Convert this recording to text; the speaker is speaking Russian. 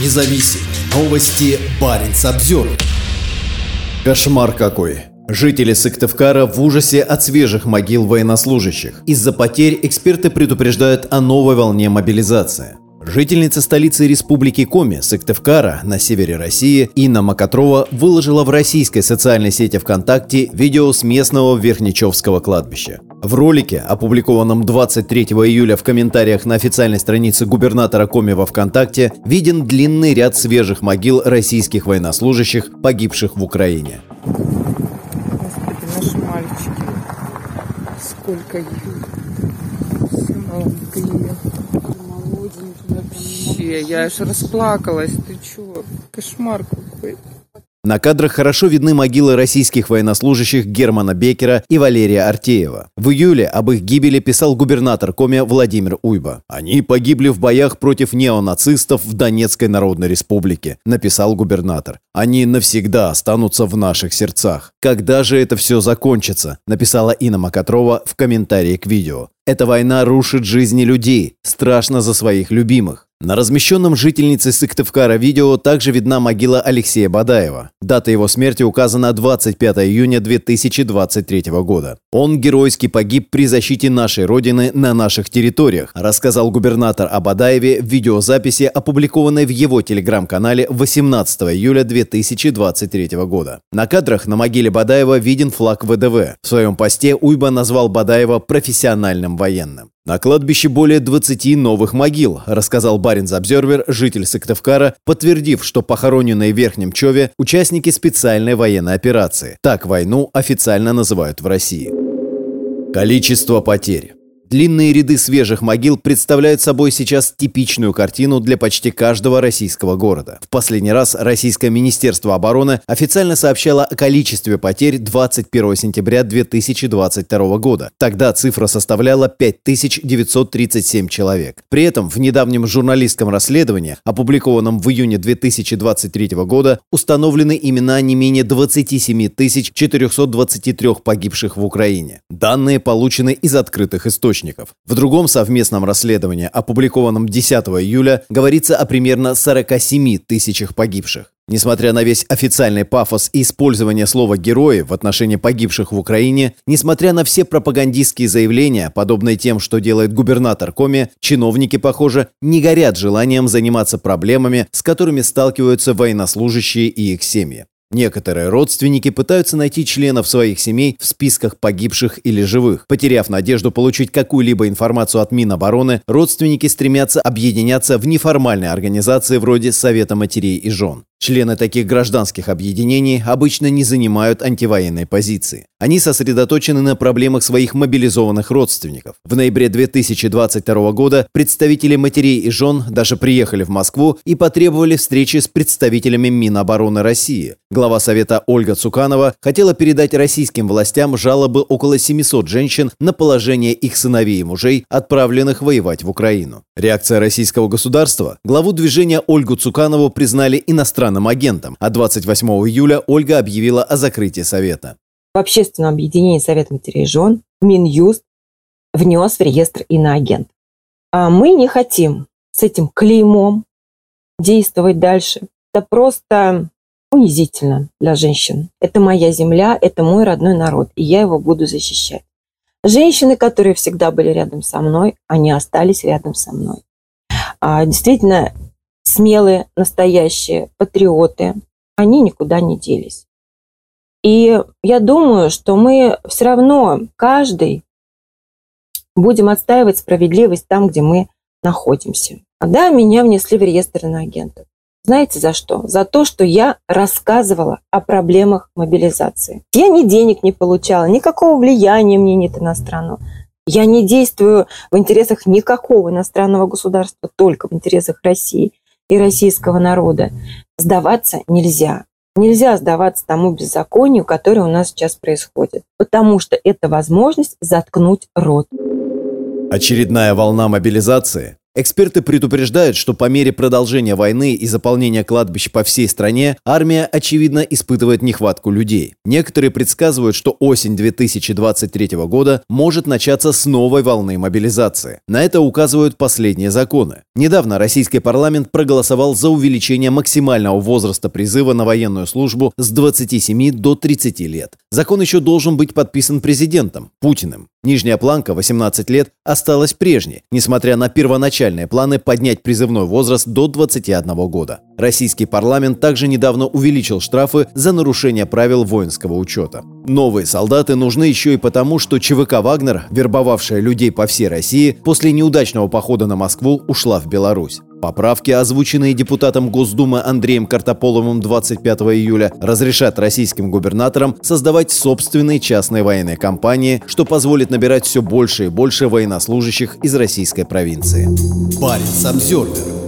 независим. Новости Баренц обзор. Кошмар какой. Жители Сыктывкара в ужасе от свежих могил военнослужащих. Из-за потерь эксперты предупреждают о новой волне мобилизации. Жительница столицы Республики Коми, Сыктывкара, на севере России, Инна Макатрова выложила в российской социальной сети ВКонтакте видео с местного Верхничевского кладбища. В ролике, опубликованном 23 июля в комментариях на официальной странице губернатора Коми во ВКонтакте, виден длинный ряд свежих могил российских военнослужащих, погибших в Украине. Господи, наши мальчики. Сколько их. Все молодые. Вообще, я аж расплакалась. Ты чё? Кошмар какой. На кадрах хорошо видны могилы российских военнослужащих Германа Бекера и Валерия Артеева. В июле об их гибели писал губернатор Коми Владимир Уйба. «Они погибли в боях против неонацистов в Донецкой Народной Республике», написал губернатор. «Они навсегда останутся в наших сердцах». «Когда же это все закончится?» написала Инна Макатрова в комментарии к видео. «Эта война рушит жизни людей. Страшно за своих любимых. На размещенном жительницей Сыктывкара видео также видна могила Алексея Бадаева. Дата его смерти указана 25 июня 2023 года. Он геройски погиб при защите нашей Родины на наших территориях, рассказал губернатор о Бадаеве в видеозаписи, опубликованной в его телеграм-канале 18 июля 2023 года. На кадрах на могиле Бадаева виден флаг ВДВ. В своем посте Уйба назвал Бадаева профессиональным военным. На кладбище более 20 новых могил, рассказал Баринс Обзервер, житель Сыктывкара, подтвердив, что похороненные в Верхнем Чове – участники специальной военной операции. Так войну официально называют в России. Количество потерь. Длинные ряды свежих могил представляют собой сейчас типичную картину для почти каждого российского города. В последний раз Российское Министерство обороны официально сообщало о количестве потерь 21 сентября 2022 года. Тогда цифра составляла 5937 человек. При этом в недавнем журналистском расследовании, опубликованном в июне 2023 года, установлены имена не менее 27 423 погибших в Украине. Данные получены из открытых источников источников. В другом совместном расследовании, опубликованном 10 июля, говорится о примерно 47 тысячах погибших. Несмотря на весь официальный пафос и использование слова «герои» в отношении погибших в Украине, несмотря на все пропагандистские заявления, подобные тем, что делает губернатор Коми, чиновники, похоже, не горят желанием заниматься проблемами, с которыми сталкиваются военнослужащие и их семьи. Некоторые родственники пытаются найти членов своих семей в списках погибших или живых. Потеряв надежду получить какую-либо информацию от Минобороны, родственники стремятся объединяться в неформальные организации вроде Совета матерей и жен. Члены таких гражданских объединений обычно не занимают антивоенной позиции. Они сосредоточены на проблемах своих мобилизованных родственников. В ноябре 2022 года представители матерей и жен даже приехали в Москву и потребовали встречи с представителями Минобороны России. Глава Совета Ольга Цуканова хотела передать российским властям жалобы около 700 женщин на положение их сыновей и мужей, отправленных воевать в Украину. Реакция российского государства? Главу движения Ольгу Цуканову признали иностранным иностранным агентом, а 28 июля Ольга объявила о закрытии Совета. В общественном объединении Совет матерей жен Минюст внес в реестр иноагент. А мы не хотим с этим клеймом действовать дальше. Это просто унизительно для женщин. Это моя земля, это мой родной народ, и я его буду защищать. Женщины, которые всегда были рядом со мной, они остались рядом со мной. А, действительно, смелые, настоящие патриоты, они никуда не делись. И я думаю, что мы все равно, каждый, будем отстаивать справедливость там, где мы находимся. Да, меня внесли в реестр иноагентов. Знаете за что? За то, что я рассказывала о проблемах мобилизации. Я ни денег не получала, никакого влияния мне нет иностранного. Я не действую в интересах никакого иностранного государства, только в интересах России и российского народа. Сдаваться нельзя. Нельзя сдаваться тому беззаконию, которое у нас сейчас происходит, потому что это возможность заткнуть рот. Очередная волна мобилизации Эксперты предупреждают, что по мере продолжения войны и заполнения кладбищ по всей стране, армия, очевидно, испытывает нехватку людей. Некоторые предсказывают, что осень 2023 года может начаться с новой волны мобилизации. На это указывают последние законы. Недавно российский парламент проголосовал за увеличение максимального возраста призыва на военную службу с 27 до 30 лет. Закон еще должен быть подписан президентом Путиным. Нижняя планка 18 лет осталась прежней, несмотря на первоначальные планы поднять призывной возраст до 21 года. Российский парламент также недавно увеличил штрафы за нарушение правил воинского учета. Новые солдаты нужны еще и потому, что ЧВК «Вагнер», вербовавшая людей по всей России, после неудачного похода на Москву ушла в Беларусь. Поправки, озвученные депутатом Госдумы Андреем Картополовым 25 июля, разрешат российским губернаторам создавать собственные частные военные компании, что позволит набирать все больше и больше военнослужащих из российской провинции. Парень Самсервер